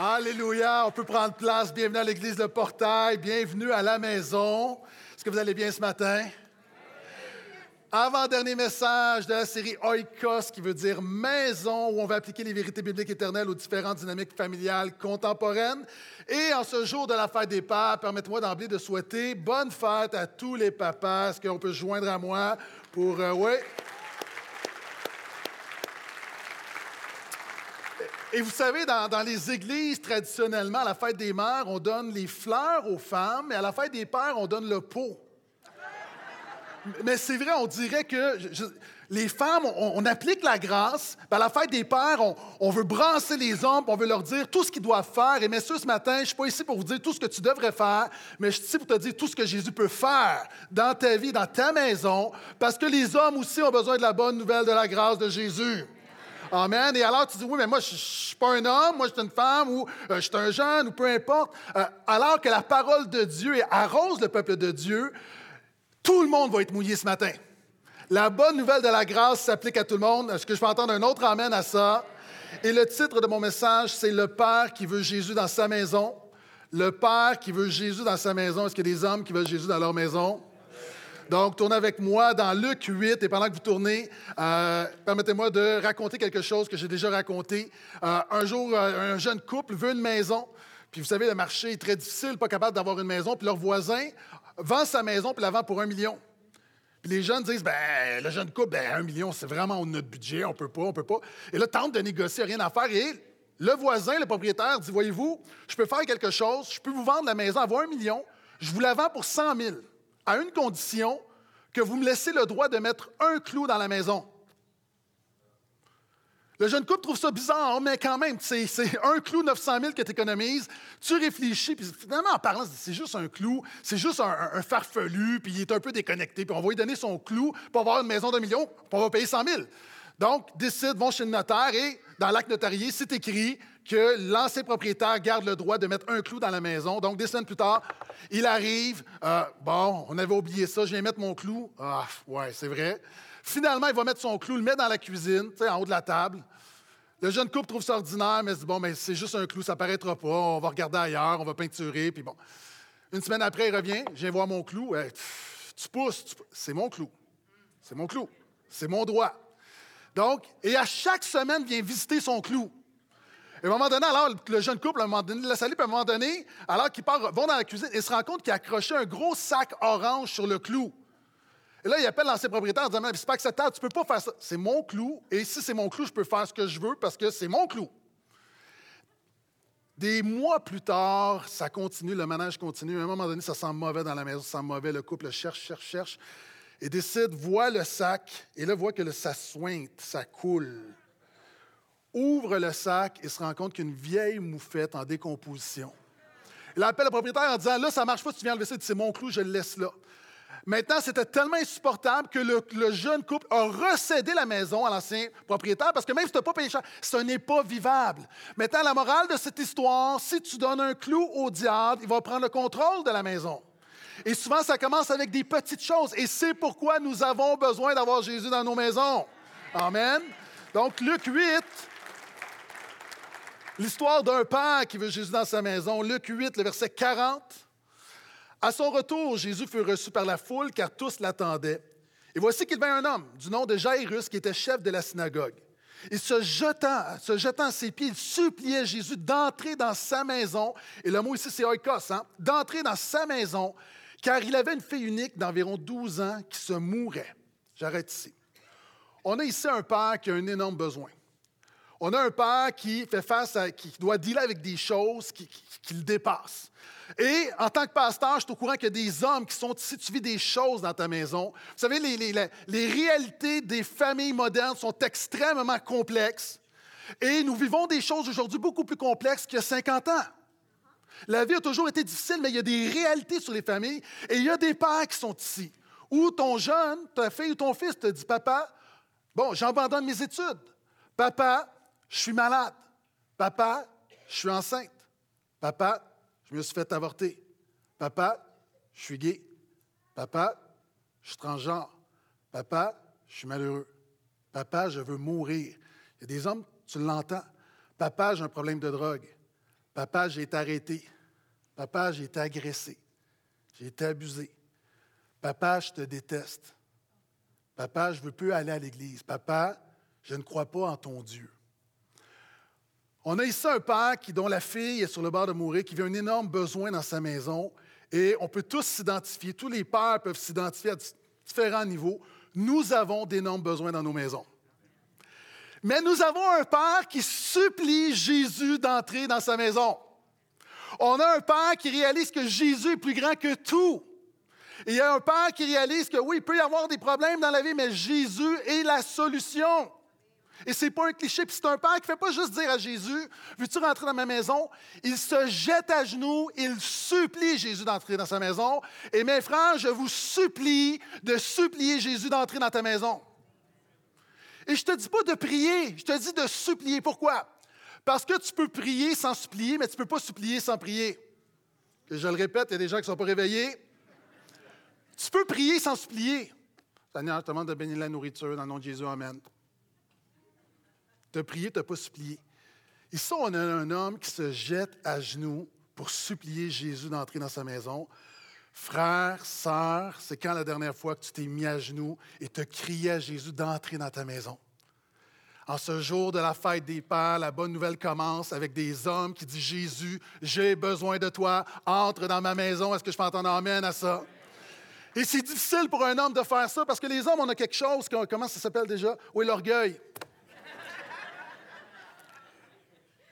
Alléluia, on peut prendre place. Bienvenue à l'église de Portail, bienvenue à la maison. Est-ce que vous allez bien ce matin? Avant-dernier message de la série Oikos, qui veut dire maison, où on va appliquer les vérités bibliques éternelles aux différentes dynamiques familiales contemporaines. Et en ce jour de la fête des pères, permettez-moi d'emblée de souhaiter bonne fête à tous les papas. Est-ce qu'on peut se joindre à moi pour. Euh, oui. Et vous savez, dans, les églises, traditionnellement, à la fête des mères, on donne les fleurs aux femmes, et à la fête des pères, on donne le pot. Mais c'est vrai, on dirait que les femmes, on, on, applique la grâce. À la fête des pères, on, on veut brasser les hommes, on veut leur dire tout ce qu'ils doivent faire. Et messieurs, ce matin, je ne suis pas ici pour vous dire tout ce que tu devrais faire, mais je suis ici pour te dire tout ce que Jésus peut faire dans ta vie, dans ta maison, parce que les hommes aussi ont besoin de la bonne nouvelle de la grâce de Jésus. Amen. Et alors, tu dis, oui, mais moi, je ne suis pas un homme, moi, je suis une femme, ou euh, je suis un jeune, ou peu importe. Euh, alors que la parole de Dieu arrose le peuple de Dieu, tout le monde va être mouillé ce matin. La bonne nouvelle de la grâce s'applique à tout le monde. Est-ce que je peux entendre un autre amen à ça? Et le titre de mon message, c'est Le Père qui veut Jésus dans sa maison. Le Père qui veut Jésus dans sa maison. Est-ce qu'il y a des hommes qui veulent Jésus dans leur maison? Donc, tournez avec moi dans Luc 8 et pendant que vous tournez, euh, permettez-moi de raconter quelque chose que j'ai déjà raconté. Euh, un jour, euh, un jeune couple veut une maison. Puis vous savez, le marché est très difficile, pas capable d'avoir une maison. Puis leur voisin vend sa maison puis la vend pour un million. Puis les jeunes disent, ben, le jeune couple, ben, un million, c'est vraiment notre budget, on peut pas, on peut pas. Et là, tente de négocier, rien à faire. Et le voisin, le propriétaire, dit, voyez-vous, je peux faire quelque chose, je peux vous vendre la maison, avoir un million, je vous la vends pour 100 000 à une condition que vous me laissez le droit de mettre un clou dans la maison. Le jeune couple trouve ça bizarre, mais quand même, c'est un clou 900 000 que tu économises. Tu réfléchis, puis finalement, en parlant, c'est juste un clou, c'est juste un, farfelu, puis il est un peu déconnecté, puis on va lui donner son clou pour avoir une maison d'un million, puis on va payer 100 000. Donc, décident, vont chez le notaire et dans l'acte notarié, c'est écrit que l'ancien propriétaire garde le droit de mettre un clou dans la maison. Donc, des semaines plus tard, il arrive. Euh, bon, on avait oublié ça, je viens mettre mon clou. Ah, ouais, c'est vrai. Finalement, il va mettre son clou, le met dans la cuisine, tu en haut de la table. Le jeune couple trouve ça ordinaire, mais se dit bon, mais c'est juste un clou, ça paraîtra pas. On va regarder ailleurs, on va peinturer, puis bon. Une semaine après, il revient, je viens voir mon clou. tu pousses, tu... c'est mon clou. C'est mon clou. C'est mon droit. Donc, et à chaque semaine, vient visiter son clou. Et à un moment donné, alors, le jeune couple, à un moment donné, la salue, puis à un moment donné, alors qu'ils vont dans la cuisine, il se rend compte qu'il a accroché un gros sac orange sur le clou. Et là, il appelle l'ancien propriétaire en disant C'est pas acceptable, tu peux pas faire ça. C'est mon clou, et si c'est mon clou, je peux faire ce que je veux parce que c'est mon clou. Des mois plus tard, ça continue, le manège continue. À un moment donné, ça sent mauvais dans la maison, ça sent mauvais. Le couple cherche, cherche, cherche, et décide, voit le sac, et là, voit que ça sointe, ça coule. Ouvre le sac et se rend compte qu'une vieille moufette en décomposition. Il appelle le propriétaire en disant Là, ça ne marche pas, tu viens le ça. C'est mon clou, je le laisse là. Maintenant, c'était tellement insupportable que le, le, jeune couple a recédé la maison à l'ancien propriétaire parce que même si tu n'as pas payé cher, ce n'est pas vivable. Maintenant, la morale de cette histoire, si tu donnes un clou au diable, il va prendre le contrôle de la maison. Et souvent, ça commence avec des petites choses. Et c'est pourquoi nous avons besoin d'avoir Jésus dans nos maisons. Amen. Donc, Luc 8, l'histoire d'un père qui veut Jésus dans sa maison. Luc 8, le verset 40. À son retour, Jésus fut reçu par la foule car tous l'attendaient. Et voici qu'il vint un homme du nom de Jairus qui était chef de la synagogue. Et se jetant, se jetant à ses pieds, il suppliait Jésus d'entrer dans sa maison. Et le mot ici, c'est oikos, hein? d'entrer dans sa maison, car il avait une fille unique d'environ 12 ans qui se mourait. J'arrête ici. On a ici un père qui a un énorme besoin. On a un père qui fait face à, qui doit dealer avec des choses qui, le dépassent. Et en tant que pasteur, je suis au courant qu'il y a des hommes qui sont ici, tu vis des choses dans ta maison. Vous savez, les, les, réalités des familles modernes sont extrêmement complexes. Et nous vivons des choses aujourd'hui beaucoup plus complexes qu'il y a 50 ans. La vie a toujours été difficile, mais il y a des réalités sur les familles. Et il y a des pères qui sont ici. Où ton jeune, ta fille ou ton fils te dit Papa, bon, j'abandonne mes études. Papa, je suis malade. Papa, je suis enceinte. Papa, je me suis fait avorter. Papa, je suis gay. Papa, je suis transgenre. Papa, je suis malheureux. Papa, je veux mourir. Il y a des hommes, tu l'entends. Papa, j'ai un problème de drogue. Papa, j'ai été arrêté. Papa, j'ai été agressé. J'ai été abusé. Papa, je te déteste. Papa, je ne veux plus aller à l'église. Papa, je ne crois pas en ton Dieu. On a ici un père qui, dont la fille est sur le bord de mourir, qui vit un énorme besoin dans sa maison. Et on peut tous s'identifier, tous les pères peuvent s'identifier à différents niveaux. Nous avons d'énormes besoins dans nos maisons. Mais nous avons un père qui supplie Jésus d'entrer dans sa maison. On a un père qui réalise que Jésus est plus grand que tout. il y a un père qui réalise que oui, il peut y avoir des problèmes dans la vie, mais Jésus est la solution. Et ce n'est pas un cliché, puis c'est un père qui ne fait pas juste dire à Jésus Veux-tu rentrer dans ma maison? Il se jette à genoux, il supplie Jésus d'entrer dans sa maison. Et mes frères, je vous supplie de supplier Jésus d'entrer dans ta maison. Et je ne te dis pas de prier, je te dis de supplier. Pourquoi? Parce que tu peux prier sans supplier, mais tu ne peux pas supplier sans prier. je le répète, il y a des gens qui ne sont pas réveillés. Tu peux prier sans supplier. Seigneur, je te demande de bénir la nourriture dans le nom de Jésus. Amen. Tu as prié, tu n'as pas supplié. Ici, on a un homme qui se jette à genoux pour supplier Jésus d'entrer dans sa maison. Frère, sœur, c'est quand la dernière fois que tu t'es mis à genoux et te crié à Jésus d'entrer dans ta maison? En ce jour de la fête des Pères, la bonne nouvelle commence avec des hommes qui disent Jésus, j'ai besoin de toi, entre dans ma maison. Est-ce que je peux entendre amène à ça? Et c'est difficile pour un homme de faire ça parce que les hommes, on a quelque chose, comment ça s'appelle déjà? Oui, l'orgueil.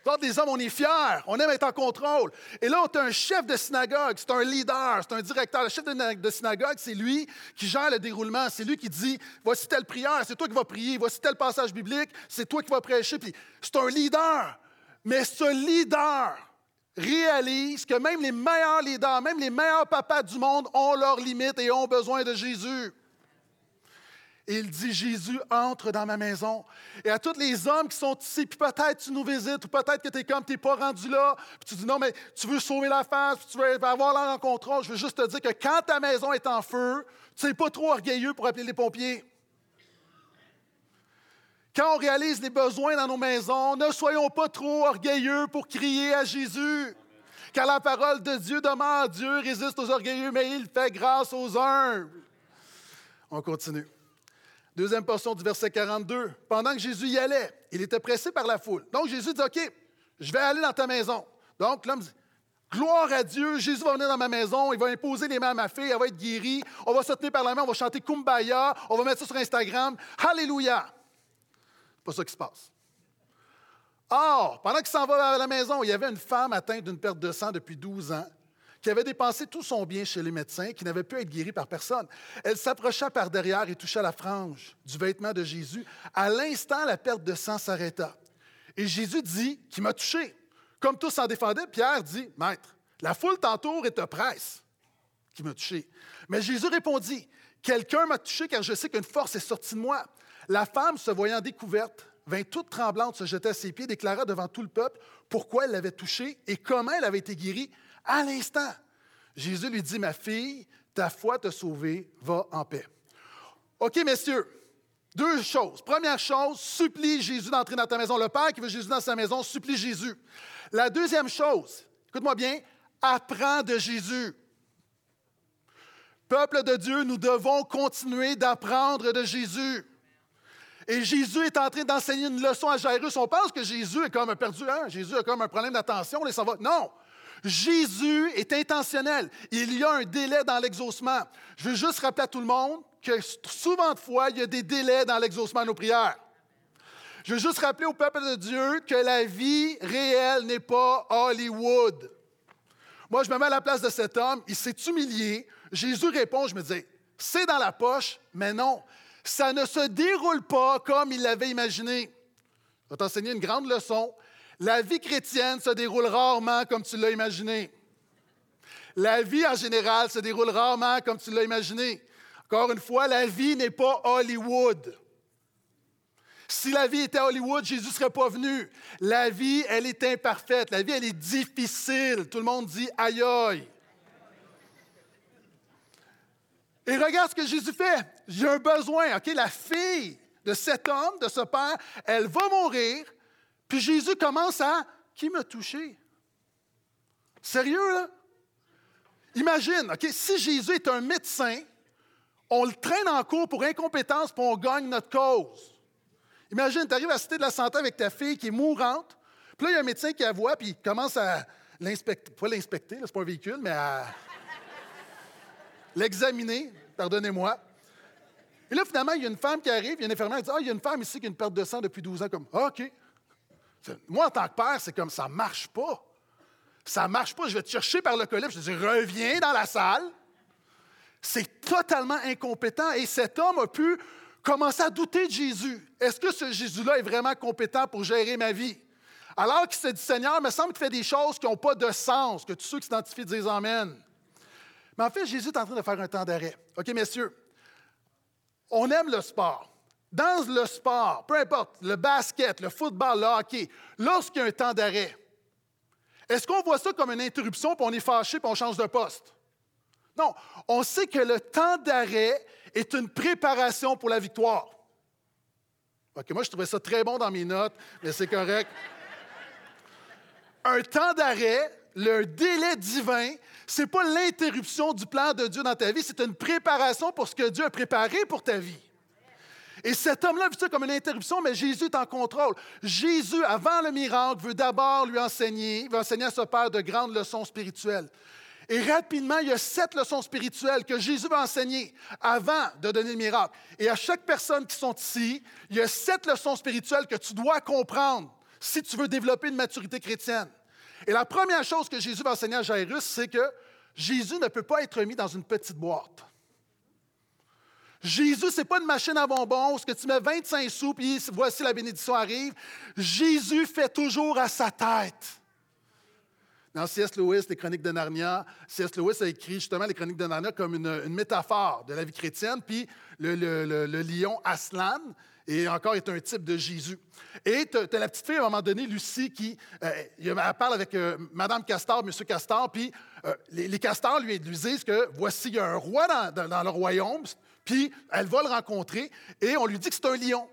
Quand des hommes, on est fiers, on aime être en contrôle. Et là, on a un chef de synagogue, c'est un leader, c'est un directeur. Le chef de synagogue, c'est lui qui gère le déroulement. C'est lui qui dit voici telle prière, c'est toi qui vas prier. Voici tel passage biblique, c'est toi qui vas prêcher. Puis c'est un leader. Mais ce leader réalise que même les meilleurs leaders, même les meilleurs papas du monde ont leurs limites et ont besoin de Jésus. Et il dit, Jésus entre dans ma maison. Et à tous les hommes qui sont ici, puis peut-être tu nous visites, ou peut-être que tu es comme, tu n'es pas rendu là, puis tu dis, non, mais tu veux sauver la face, puis tu veux avoir l'air en contrôle. Je veux juste te dire que quand ta maison est en feu, tu n'es pas trop orgueilleux pour appeler les pompiers. Quand on réalise les besoins dans nos maisons, ne soyons pas trop orgueilleux pour crier à Jésus. Car la parole de Dieu demande, Dieu résiste aux orgueilleux, mais il fait grâce aux humbles. On continue. Deuxième portion du verset 42. Pendant que Jésus y allait, il était pressé par la foule. Donc Jésus dit, OK, je vais aller dans ta maison. Donc l'homme dit, Gloire à Dieu, Jésus va venir dans ma maison, il va imposer les mains à ma fille, elle va être guérie, on va se tenir par la main, on va chanter Kumbaya, on va mettre ça sur Instagram. Alléluia! Pas ça qui se passe. Or, pendant qu'il s'en va à la maison, il y avait une femme atteinte d'une perte de sang depuis 12 ans qui avait dépensé tout son bien chez les médecins, qui n'avait pu être guérie par personne. Elle s'approcha par derrière et toucha la frange du vêtement de Jésus. À l'instant, la perte de sang s'arrêta. Et Jésus dit qui m'a touché. Comme tous s'en défendaient, Pierre dit Maître, la foule t'entoure et te presse. Qui m'a touché. Mais Jésus répondit Quelqu'un m'a touché car je sais qu'une force est sortie de moi. La femme, se voyant découverte, vint toute tremblante se jeter à ses pieds, déclara devant tout le peuple pourquoi elle l'avait touché et comment elle avait été guérie à l'instant. Jésus lui dit, ma fille, ta foi t'a sauvée, va en paix. OK, messieurs, deux choses. Première chose, supplie Jésus d'entrer dans ta maison. Le Père qui veut Jésus dans sa maison, supplie Jésus. La deuxième chose, écoute-moi bien, apprends de Jésus. Peuple de Dieu, nous devons continuer d'apprendre de Jésus. Et Jésus est en train d'enseigner une leçon à Jairus. On pense que Jésus est comme un perdu, hein? Jésus a comme un problème d'attention. Non! Jésus est intentionnel. Il y a un délai dans l'exaucement. Je veux juste rappeler à tout le monde que souvent de fois, il y a des délais dans l'exaucement de nos prières. Je veux juste rappeler au peuple de Dieu que la vie réelle n'est pas Hollywood. Moi, je me mets à la place de cet homme, il s'est humilié. Jésus répond, je me dis, c'est dans la poche, mais non, ça ne se déroule pas comme il l'avait imaginé. Je vais t'enseigner une grande leçon. La vie chrétienne se déroule rarement comme tu l'as imaginé. La vie en général se déroule rarement comme tu l'as imaginé. Encore une fois, la vie n'est pas Hollywood. Si la vie était Hollywood, Jésus ne serait pas venu. La vie, elle est imparfaite. La vie, elle est difficile. Tout le monde dit aïe aïe. Et regarde ce que Jésus fait. J'ai un besoin. OK, la fille de cet homme, de ce père, elle va mourir. Puis Jésus commence à Qui m'a touché? Sérieux, là? Imagine, OK, si Jésus est un médecin, on le traîne en cours pour incompétence, pour on gagne notre cause. Imagine, tu arrives à la Cité de la Santé avec ta fille qui est mourante, puis là, il y a un médecin qui la voit, puis il commence à l'inspecter, pas l'inspecter, c'est pas un véhicule, mais à l'examiner, pardonnez-moi. Et là, finalement, il y a une femme qui arrive, il y a une infirmière qui dit Ah, il y a une femme ici qui a une perte de sang depuis 12 ans. Comme, ah, OK. Moi, en tant que père, c'est comme ça marche pas. Ça marche pas. Je vais te chercher par le collet. Je te dis Reviens dans la salle. C'est totalement incompétent. Et cet homme a pu commencer à douter de Jésus. Est-ce que ce Jésus-là est vraiment compétent pour gérer ma vie? Alors qu'il s'est dit Seigneur, il me semble qu'il fait des choses qui n'ont pas de sens, que tous ceux qui s'identifient disent Amen. Mais en fait, Jésus est en train de faire un temps d'arrêt. OK, messieurs, on aime le sport. Dans le sport, peu importe, le basket, le football, le hockey, lorsqu'il y a un temps d'arrêt, est-ce qu'on voit ça comme une interruption, puis on est fâché, puis on change de poste? Non, on sait que le temps d'arrêt est une préparation pour la victoire. OK, moi, je trouvais ça très bon dans mes notes, mais c'est correct. Un temps d'arrêt, le délai divin, ce n'est pas l'interruption du plan de Dieu dans ta vie, c'est une préparation pour ce que Dieu a préparé pour ta vie. Et cet homme-là vu ça comme une interruption, mais Jésus est en contrôle. Jésus, avant le miracle, veut d'abord lui enseigner, veut enseigner à ce père de grandes leçons spirituelles. Et rapidement, il y a sept leçons spirituelles que Jésus va enseigner avant de donner le miracle. Et à chaque personne qui sont ici, il y a sept leçons spirituelles que tu dois comprendre si tu veux développer une maturité chrétienne. Et la première chose que Jésus va enseigner à Jairus, c'est que Jésus ne peut pas être mis dans une petite boîte. Jésus, ce n'est pas une machine à bonbons où tu mets 25 sous, puis voici la bénédiction arrive. Jésus fait toujours à sa tête. Dans C.S. Lewis, les Chroniques de Narnia, C.S. Lewis a écrit justement les Chroniques de Narnia comme une, métaphore de la vie chrétienne, puis le, lion Aslan, et encore est un type de Jésus. Et tu as, la petite fille, à un moment donné, Lucie, qui euh, elle parle avec euh, Madame Castor, Monsieur Castor, puis euh, les, castors lui, disent que voici, il y a un roi dans, le royaume, puis elle va le rencontrer, et on lui dit que c'est un lion.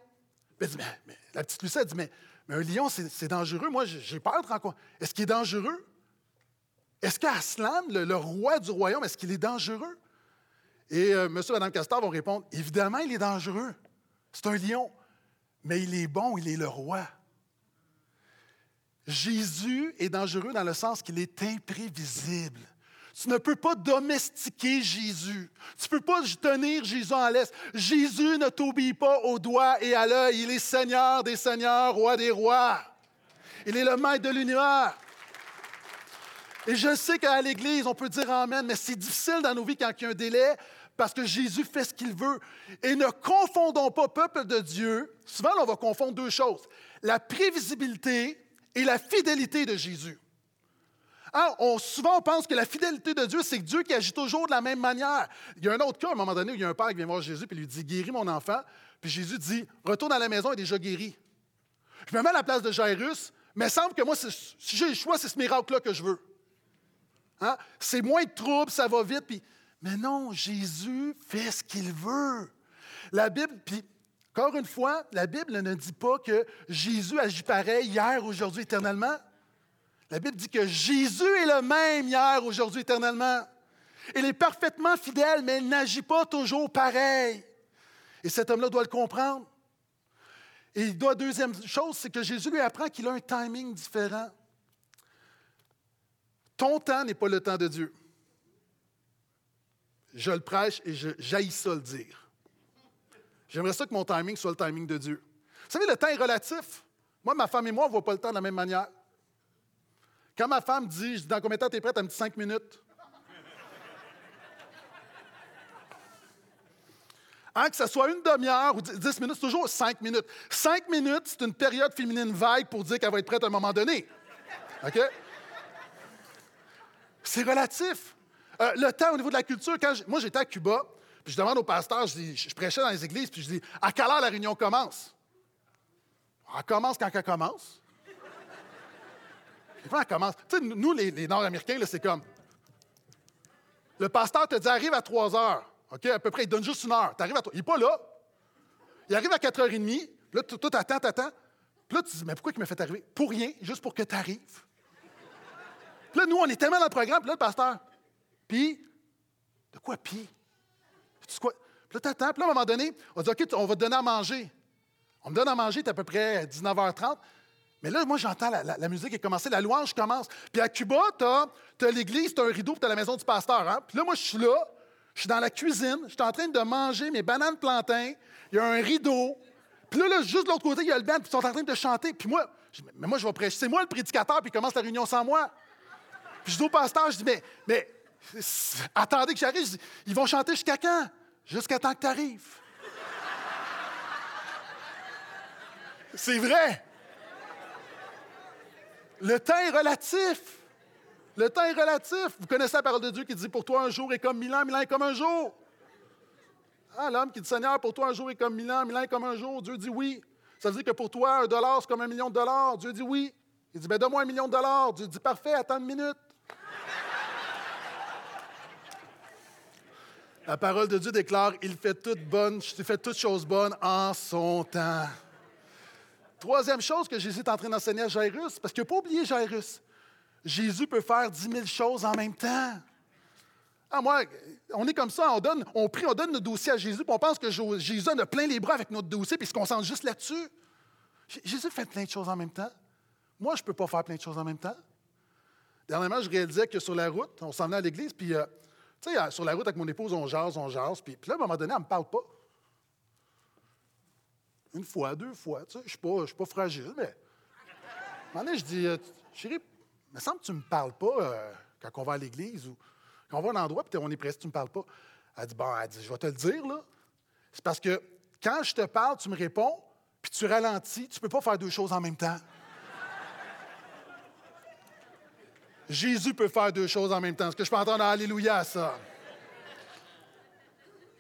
Elle dit, mais, la petite Lucie, dit, mais, un lion, c'est dangereux. Moi, j'ai peur de rencontrer. Est-ce qu'il est dangereux? Est-ce qu'Aslan, le, roi du royaume, est-ce qu'il est dangereux? Et Monsieur et Madame Castor vont répondre, évidemment, il est dangereux. C'est un lion, mais il est bon, il est le roi. Jésus est dangereux dans le sens qu'il est imprévisible. Tu ne peux pas domestiquer Jésus. Tu ne peux pas tenir Jésus en laisse. Jésus ne t'obéit pas au doigt et à l'œil. Il est Seigneur des seigneurs, roi des rois. Il est le maître de l'univers. Et je sais qu'à l'Église, on peut dire Amen, mais c'est difficile dans nos vies quand il y a un délai parce que Jésus fait ce qu'il veut. Et ne confondons pas peuple de Dieu. Souvent, on va confondre deux choses. La prévisibilité et la fidélité de Jésus. On, souvent, on pense que la fidélité de Dieu, c'est Dieu qui agit toujours de la même manière. Il y a un autre cas, à un moment donné, où il y a un père qui vient voir Jésus et lui dit Guéris mon enfant. Puis Jésus dit Retourne à la maison, il est déjà guéri. Je me mets à la place de Jairus, mais il semble que moi, si j'ai le choix, c'est ce miracle-là que je veux. Hein? C'est moins de troubles, ça va vite. Mais non, Jésus fait ce qu'il veut. La Bible, puis encore une fois, la Bible ne dit pas que Jésus agit pareil hier, aujourd'hui, éternellement. La Bible dit que Jésus est le même hier, aujourd'hui, éternellement. Il est parfaitement fidèle, mais il n'agit pas toujours pareil. Et cet homme-là doit le comprendre. Et il doit, deuxième chose, c'est que Jésus lui apprend qu'il a un timing différent. Ton temps n'est pas le temps de Dieu je le prêche et je jaillis ça le dire. J'aimerais ça que mon timing soit le timing de Dieu. Vous savez, le temps est relatif. Moi, ma femme et moi, on ne voit pas le temps de la même manière. Quand ma femme dit, je dis, dans combien de temps tu es prête? Elle me dit cinq minutes. Hein, que ce soit une demi-heure ou dix minutes, c'est toujours cinq minutes. Cinq minutes, c'est une période féminine vague pour dire qu'elle va être prête à un moment donné. OK? C'est relatif. Euh, le temps au niveau de la culture, quand moi j'étais à Cuba, puis je demande au pasteur, je, prêchais dans les églises, puis je dis À quelle heure la réunion commence? Elle commence quand elle commence. Quand elle commence. Tu sais, nous, les, Nord-Américains, c'est comme Le pasteur te dit Arrive à 3 heures. OK, à peu près, il donne juste une heure. Arrives à Il n'est pas là. Il arrive à 4h30. Là, tu attends, tu attends. Puis là, tu te dis Mais pourquoi il m'a fait arriver? Pour rien, juste pour que tu arrives. Puis là, nous, on est tellement dans le programme, puis là, le pasteur, puis, de quoi, puis? Tu quoi? Puis là, t'attends, puis là, à un moment donné, on dit, OK, on va te donner à manger. On me donne à manger, c'est à peu près 19h30. Mais là, moi, j'entends la, musique est commencée, la louange commence. Puis à Cuba, tu as, l'église, tu as un rideau, puis tu as la maison du pasteur. Hein? Puis là, moi, je suis là, je suis dans la cuisine, je suis en train de manger mes bananes plantains, il y a un rideau. Puis là, juste de l'autre côté, il y a le band, puis ils sont en train de chanter. Puis moi, mais moi, je vais prêcher. C'est moi le prédicateur, puis commence la réunion sans moi. Puis je dis au pasteur, je dis, mais, mais attendez que j'arrive. Ils vont chanter jusqu'à quand? Jusqu'à temps que tu arrives. C'est vrai. Le temps est relatif. Le temps est relatif. Vous connaissez la parole de Dieu qui dit Pour toi, un jour est comme mille ans, mille ans est comme un jour. Ah, l'homme qui dit Seigneur, pour toi, un jour est comme mille ans, mille ans est comme un jour. Dieu dit oui. Ça veut dire que pour toi, un dollar, c'est comme un million de dollars. Dieu dit oui. Il dit Ben, donne-moi un million de dollars. Dieu dit Parfait, attends une minute. La parole de Dieu déclare Il fait toutes bonnes, il fait toutes choses bonnes en son temps. Troisième chose que Jésus est en train d'enseigner à Jairus, parce qu'il n'a pas oublié Jairus. Jésus peut faire dix mille choses en même temps. Ah, moi, on est comme ça, on donne, on prie, on donne notre dossier à Jésus, puis on pense que Jésus en a plein les bras avec notre dossier, puis il se concentre juste là-dessus. Jésus fait plein de choses en même temps. Moi, je ne peux pas faire plein de choses en même temps. Dernièrement, je réalisais que sur la route, on s'en venait à l'église, puis, euh, tu sais, sur la route avec mon épouse, on jase, on jase, puis, puis là, à un moment donné, elle ne me parle pas. Une fois, deux fois. Tu sais, je suis, pas fragile, mais. À un moment donné, je dis, euh, chérie, il me semble que tu ne me parles pas euh, quand on va à l'église ou quand on va à un endroit puis on est pressé, tu ne me parles pas. Elle dit, bon, elle dit, je vais te le dire, là. C'est parce que quand je te parle, tu me réponds, puis tu ralentis, tu ne peux pas faire deux choses en même temps. Jésus peut faire deux choses en même temps. Est-ce que je peux entendre Alléluia à ça?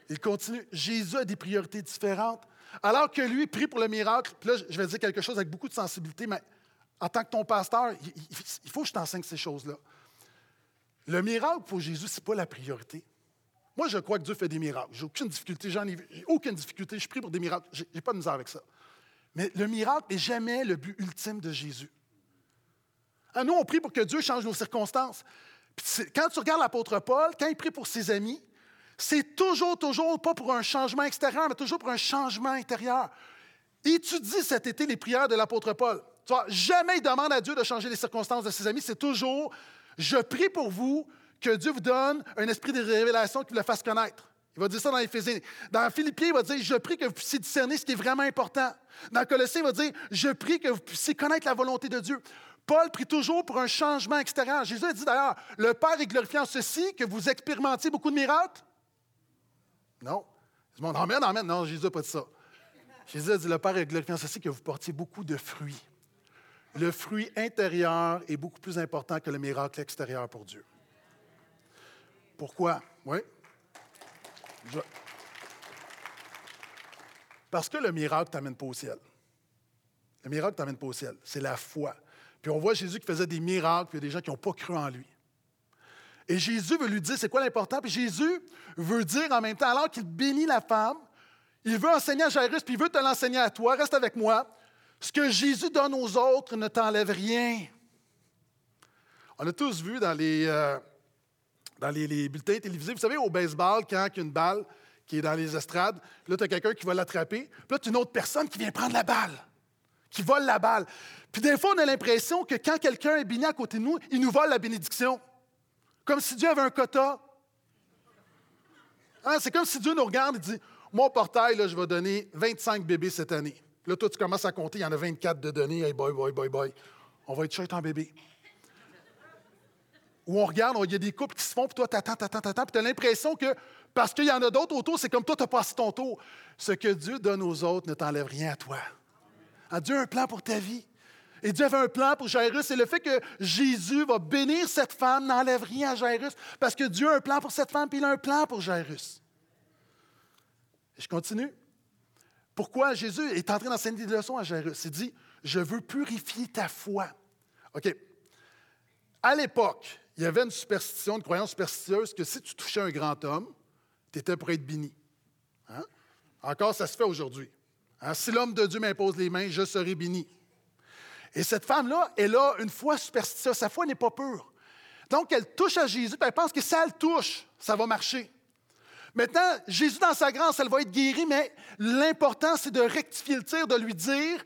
Il continue. Jésus a des priorités différentes. Alors que lui prie pour le miracle, puis là, je vais dire quelque chose avec beaucoup de sensibilité, mais en tant que ton pasteur, il faut que je t'enseigne ces choses-là. Le miracle pour Jésus, ce n'est pas la priorité. Moi, je crois que Dieu fait des miracles. J'ai aucune difficulté, j'en ai, aucune difficulté. Je prie pour des miracles. Je n'ai pas de misère avec ça. Mais le miracle n'est jamais le but ultime de Jésus. Ah, nous, on prie pour que Dieu change nos circonstances. quand tu regardes l'apôtre Paul, quand il prie pour ses amis, c'est toujours, toujours pas pour un changement extérieur, mais toujours pour un changement intérieur. Étudie cet été les prières de l'apôtre Paul. Tu vois, jamais il demande à Dieu de changer les circonstances de ses amis. C'est toujours Je prie pour vous que Dieu vous donne un esprit de révélation qui vous le fasse connaître. Il va dire ça dans Éphésiens. Dans Philippiens, il va dire Je prie que vous puissiez discerner ce qui est vraiment important. Dans Colossiens, il va dire Je prie que vous puissiez connaître la volonté de Dieu. Paul prie toujours pour un changement extérieur. Jésus a dit d'ailleurs Le Père est glorifié en ceci, que vous expérimentiez beaucoup de miracles. Non. Je monde, Amen, Amen. Non, Jésus n'a pas dit ça. Jésus a dit Le Père est glorifié ceci, que vous portiez beaucoup de fruits. Le fruit intérieur est beaucoup plus important que le miracle extérieur pour Dieu. Pourquoi? Oui. Parce que le miracle ne t'amène pas au ciel. Le miracle ne t'amène pas au ciel. C'est la foi. Puis on voit Jésus qui faisait des miracles, puis il y a des gens qui n'ont pas cru en lui. Et Jésus veut lui dire c'est quoi l'important. Puis Jésus veut dire en même temps, alors qu'il bénit la femme, il veut enseigner à Jairus, puis il veut te l'enseigner à toi. Reste avec moi. Ce que Jésus donne aux autres ne t'enlève rien. On a tous vu dans les, euh, dans les, bulletins télévisés, vous savez, au baseball, quand il y a une balle qui est dans les estrades, là, tu as quelqu'un qui va l'attraper, puis là, tu as une autre personne qui vient prendre la balle, qui vole la balle. Puis des fois, on a l'impression que quand quelqu'un est béni à côté de nous, il nous vole la bénédiction. Comme si Dieu avait un quota. Hein, c'est comme si Dieu nous regarde et dit au portail, là, je vais donner 25 bébés cette année. là, toi, tu commences à compter, il y en a 24 de données. Hey, boy, boy, boy, boy. On va être cher en bébé. Ou on regarde, il y a des couples qui se font, puis toi, t'attends, t'attends, t'attends, puis tu as l'impression que parce qu'il y en a d'autres autour, c'est comme toi, tu as passé ton tour. Ce que Dieu donne aux autres ne t'enlève rien à toi. Ah, Dieu a un plan pour ta vie. Et Dieu avait un plan pour Jairus. Et le fait que Jésus va bénir cette femme n'enlève rien à Jairus parce que Dieu a un plan pour cette femme, puis il a un plan pour Jairus. Et je continue. Pourquoi Jésus est en train d'enseigner des leçons à Jairus? Il dit, je veux purifier ta foi. OK. À l'époque, il y avait une superstition, une croyance superstitieuse que si tu touchais un grand homme, tu étais pour être béni. Hein? Encore, ça se fait aujourd'hui. Hein? Si l'homme de Dieu m'impose les mains, je serai béni. Et cette femme-là, elle a une foi superstitieuse. Sa foi n'est pas pure. Donc, elle touche à Jésus, puis elle pense que si elle touche, ça va marcher. Maintenant, Jésus, dans sa grâce, elle va être guérie, mais l'important, c'est de rectifier le tir, de lui dire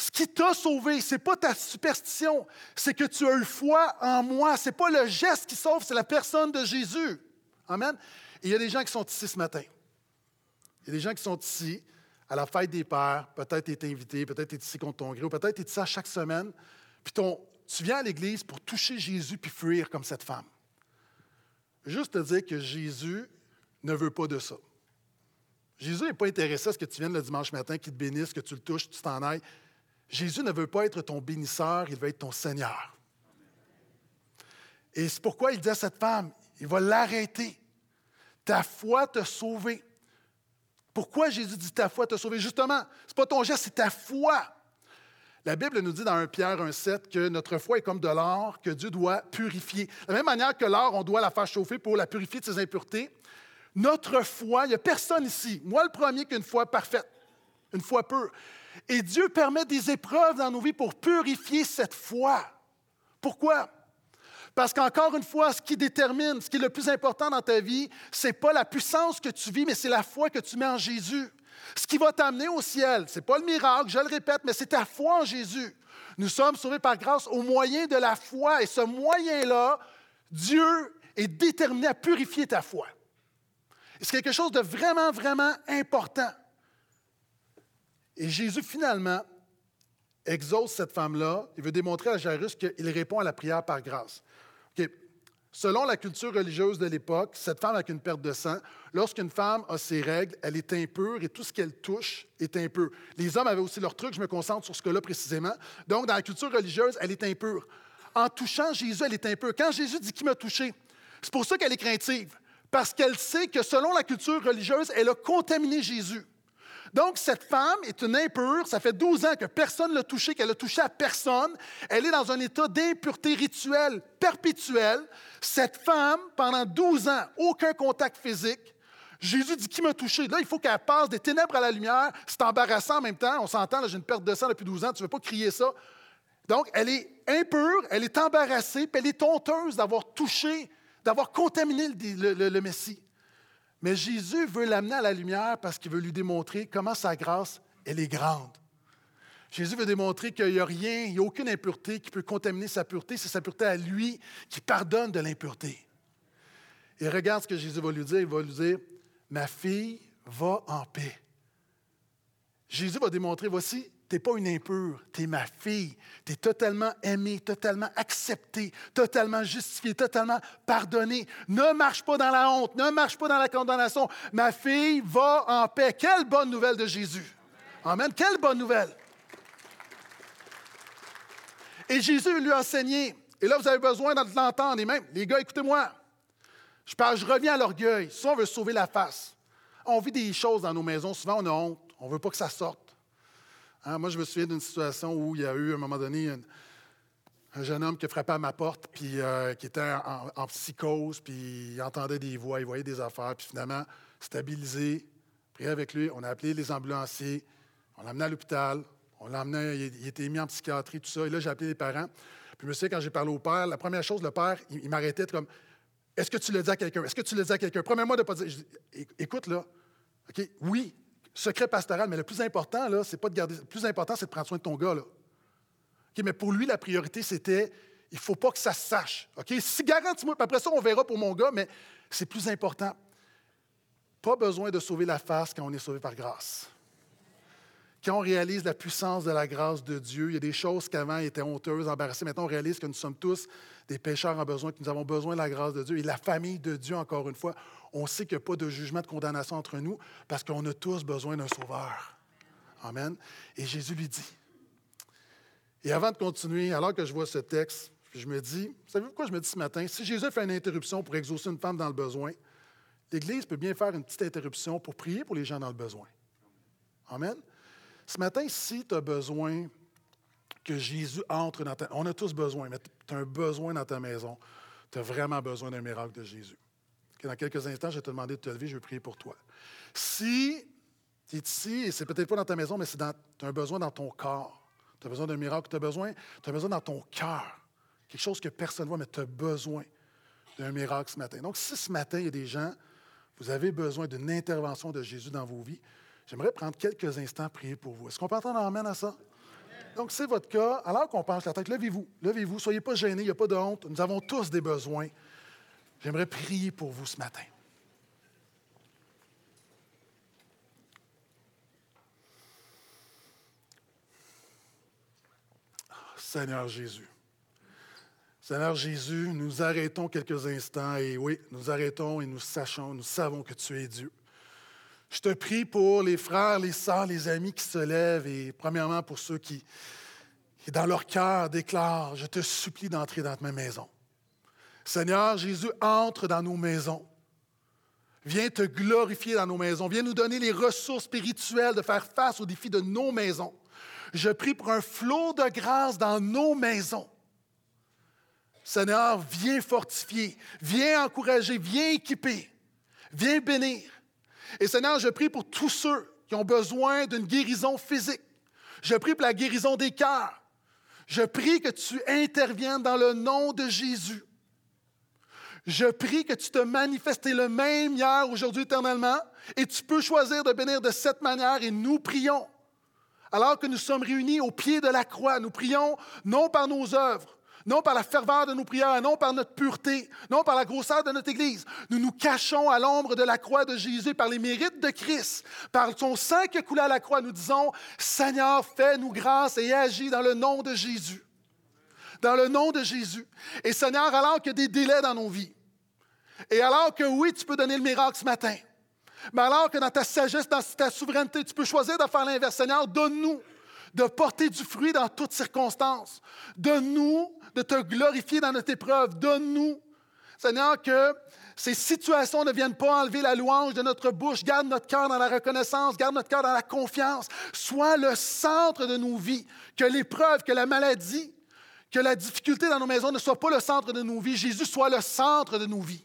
ce qui t'a sauvé, ce n'est pas ta superstition, c'est que tu as eu foi en moi. Ce n'est pas le geste qui sauve, c'est la personne de Jésus. Amen. Il y a des gens qui sont ici ce matin. Il y a des gens qui sont ici à la fête des pères, peut-être tu es invité, peut-être tu es ici contre ton gré, ou peut-être tu es ici à chaque semaine, puis tu viens à l'Église pour toucher Jésus puis fuir comme cette femme. Juste te dire que Jésus ne veut pas de ça. Jésus n'est pas intéressé à ce que tu viennes le dimanche matin, qu'il te bénisse, que tu le touches, que tu t'en ailles. Jésus ne veut pas être ton bénisseur, il veut être ton Seigneur. Et c'est pourquoi il dit à cette femme, il va l'arrêter. Ta foi t'a sauvé. Pourquoi Jésus dit ta foi t'a sauvé? Justement, ce n'est pas ton geste, c'est ta foi. La Bible nous dit dans 1 Pierre 1,7 que notre foi est comme de l'or que Dieu doit purifier. De la même manière que l'or, on doit la faire chauffer pour la purifier de ses impuretés, notre foi, il n'y a personne ici, moi le premier, qu'une foi parfaite, une foi pure. Et Dieu permet des épreuves dans nos vies pour purifier cette foi. Pourquoi? Parce qu'encore une fois, ce qui détermine, ce qui est le plus important dans ta vie, ce n'est pas la puissance que tu vis, mais c'est la foi que tu mets en Jésus. Ce qui va t'amener au ciel, ce n'est pas le miracle, je le répète, mais c'est ta foi en Jésus. Nous sommes sauvés par grâce au moyen de la foi. Et ce moyen-là, Dieu est déterminé à purifier ta foi. C'est quelque chose de vraiment, vraiment important. Et Jésus, finalement, exauce cette femme-là. Il veut démontrer à Jairus qu'il répond à la prière par grâce. Selon la culture religieuse de l'époque, cette femme avec une perte de sang, lorsqu'une femme a ses règles, elle est impure et tout ce qu'elle touche est impur. Les hommes avaient aussi leur truc, je me concentre sur ce que là précisément. Donc, dans la culture religieuse, elle est impure. En touchant Jésus, elle est impure. Quand Jésus dit qui m'a touché, c'est pour ça qu'elle est craintive, parce qu'elle sait que selon la culture religieuse, elle a contaminé Jésus. Donc, cette femme est une impure. Ça fait 12 ans que personne ne l'a touchée, qu'elle a touché à personne. Elle est dans un état d'impureté rituelle perpétuelle. Cette femme, pendant 12 ans, aucun contact physique. Jésus dit Qui m'a touché? Là, il faut qu'elle passe des ténèbres à la lumière. C'est embarrassant en même temps. On s'entend, j'ai une perte de sang depuis 12 ans. Tu ne veux pas crier ça. Donc, elle est impure, elle est embarrassée, puis elle est honteuse d'avoir touché, d'avoir contaminé le Messie. Mais Jésus veut l'amener à la lumière parce qu'il veut lui démontrer comment sa grâce, elle est grande. Jésus veut démontrer qu'il n'y a rien, il n'y a aucune impureté qui peut contaminer sa pureté. C'est sa pureté à lui qui pardonne de l'impureté. Et regarde ce que Jésus va lui dire. Il va lui dire, ma fille va en paix. Jésus va démontrer, voici tu n'es pas une impure, tu es ma fille. Tu es totalement aimée, totalement acceptée, totalement justifiée, totalement pardonnée. Ne marche pas dans la honte, ne marche pas dans la condamnation. Ma fille va en paix. Quelle bonne nouvelle de Jésus. Amen. Quelle bonne nouvelle. Et Jésus lui a enseigné. Et là, vous avez besoin de l'entendre. Et même, les gars, écoutez-moi. Je, parle, je reviens à l'orgueil. Souvent, on veut sauver la face. On vit des choses dans nos maisons. Souvent, on a honte. On ne veut pas que ça sorte. Hein, moi, je me souviens d'une situation où il y a eu, à un moment donné, un, jeune homme qui frappait à ma porte, puis euh, qui était en, psychose, puis il entendait des voix, il voyait des affaires, puis finalement, stabilisé, prié avec lui, on a appelé les ambulanciers, on l'a amené à l'hôpital, on l'a amené, il, était mis en psychiatrie, tout ça, et là, j'ai appelé les parents. Puis, souviens, quand j'ai parlé au père, la première chose, le père, il, m'arrêtait comme Est-ce que tu le dis à quelqu'un? Est-ce que tu le dis à quelqu'un? Promets-moi de ne pas dire. Écoute, là, OK, oui, secret pastoral, mais le plus important, là, c'est pas de garder. Le plus important, c'est de prendre soin de ton gars. Mais pour lui, la priorité, c'était il ne faut pas que ça se sache. OK? Si garantis-moi, après ça, on verra pour mon gars, mais c'est plus important. Pas besoin de sauver la face quand on est sauvé par grâce. Quand on réalise la puissance de la grâce de Dieu, il y a des choses qui avant étaient honteuses, embarrassées. Maintenant, on réalise que nous sommes tous des pécheurs en besoin, que nous avons besoin de la grâce de Dieu. Et la famille de Dieu, encore une fois, on sait qu'il n'y a pas de jugement, de condamnation entre nous, parce qu'on a tous besoin d'un sauveur. Amen. Et Jésus lui dit. Et avant de continuer, alors que je vois ce texte, je me dis, savez-vous pourquoi je me dis ce matin? Si Jésus fait une interruption pour exaucer une femme dans le besoin, l'Église peut bien faire une petite interruption pour prier pour les gens dans le besoin. Amen. Ce matin, si tu as besoin que Jésus entre dans ta... On a tous besoin, mais tu as un besoin dans ta maison. Tu as vraiment besoin d'un miracle de Jésus. Dans quelques instants, je vais te demander de te lever, je vais prier pour toi. Si tu es ici, et c'est peut-être pas dans ta maison, mais tu as un besoin dans ton corps. Tu as besoin d'un miracle, tu as besoin, as besoin dans ton cœur. quelque chose que personne ne voit, mais tu as besoin d'un miracle ce matin. Donc, si ce matin, il y a des gens, vous avez besoin d'une intervention de Jésus dans vos vies, j'aimerais prendre quelques instants à prier pour vous. Est-ce qu'on peut entendre amène à ça? Donc, c'est votre cas. Alors qu'on pense la tête, levez-vous, levez-vous, soyez pas gênés, il n'y a pas de honte. Nous avons tous des besoins. J'aimerais prier pour vous ce matin. Seigneur Jésus. Seigneur Jésus, nous arrêtons quelques instants et oui, nous arrêtons et nous sachons, nous savons que tu es Dieu. Je te prie pour les frères, les sœurs, les amis qui se lèvent et premièrement pour ceux qui, dans leur cœur déclarent, je te supplie d'entrer dans ma maison. Seigneur Jésus, entre dans nos maisons. Viens te glorifier dans nos maisons. Viens nous donner les ressources spirituelles de faire face aux défis de nos maisons. Je prie pour un flot de grâce dans nos maisons. Seigneur, viens fortifier, viens encourager, viens équiper, viens bénir. Et Seigneur, je prie pour tous ceux qui ont besoin d'une guérison physique. Je prie pour la guérison des cœurs. Je prie que tu interviennes dans le nom de Jésus. Je prie que tu te manifestes le même hier, aujourd'hui, éternellement, et tu peux choisir de bénir de cette manière, et nous prions alors que nous sommes réunis au pied de la croix, nous prions non par nos œuvres, non par la ferveur de nos prières, non par notre pureté, non par la grosseur de notre Église. Nous nous cachons à l'ombre de la croix de Jésus par les mérites de Christ, par son sang qui a coulé à la croix. Nous disons, Seigneur, fais-nous grâce et agis dans le nom de Jésus. Dans le nom de Jésus. Et Seigneur, alors a des délais dans nos vies, et alors que oui, tu peux donner le miracle ce matin, mais alors que dans ta sagesse, dans ta souveraineté, tu peux choisir de faire l'inverse. Seigneur, donne-nous de porter du fruit dans toutes circonstances. Donne-nous de te glorifier dans notre épreuve. Donne-nous, Seigneur, que ces situations ne viennent pas enlever la louange de notre bouche. Garde notre cœur dans la reconnaissance, garde notre cœur dans la confiance. Sois le centre de nos vies. Que l'épreuve, que la maladie, que la difficulté dans nos maisons ne soit pas le centre de nos vies. Jésus soit le centre de nos vies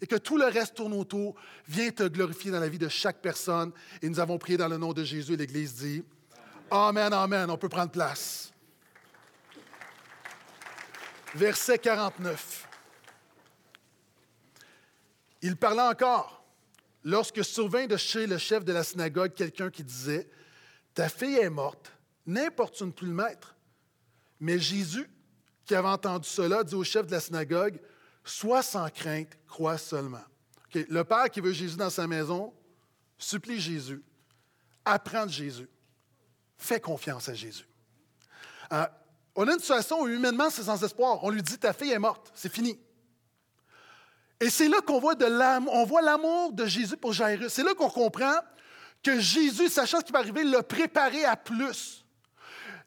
et que tout le reste tourne autour, viens te glorifier dans la vie de chaque personne. Et nous avons prié dans le nom de Jésus. L'Église dit Amen, Amen. On peut prendre place. Verset 49. Il parlait encore lorsque survint de chez le chef de la synagogue quelqu'un qui disait Ta fille est morte, n'importune plus le maître. Mais Jésus, qui avait entendu cela, dit au chef de la synagogue Sois sans crainte, crois seulement. Le Père qui veut Jésus dans sa maison, supplie Jésus, apprend de Jésus, fais confiance à Jésus. Euh, on a une situation où humainement c'est sans espoir. On lui dit ta fille est morte, c'est fini. Et c'est là qu'on voit de l'amour, on voit l'amour de Jésus pour Jairus. C'est là qu'on comprend que Jésus, sachant ce qui va arriver, l'a préparé à plus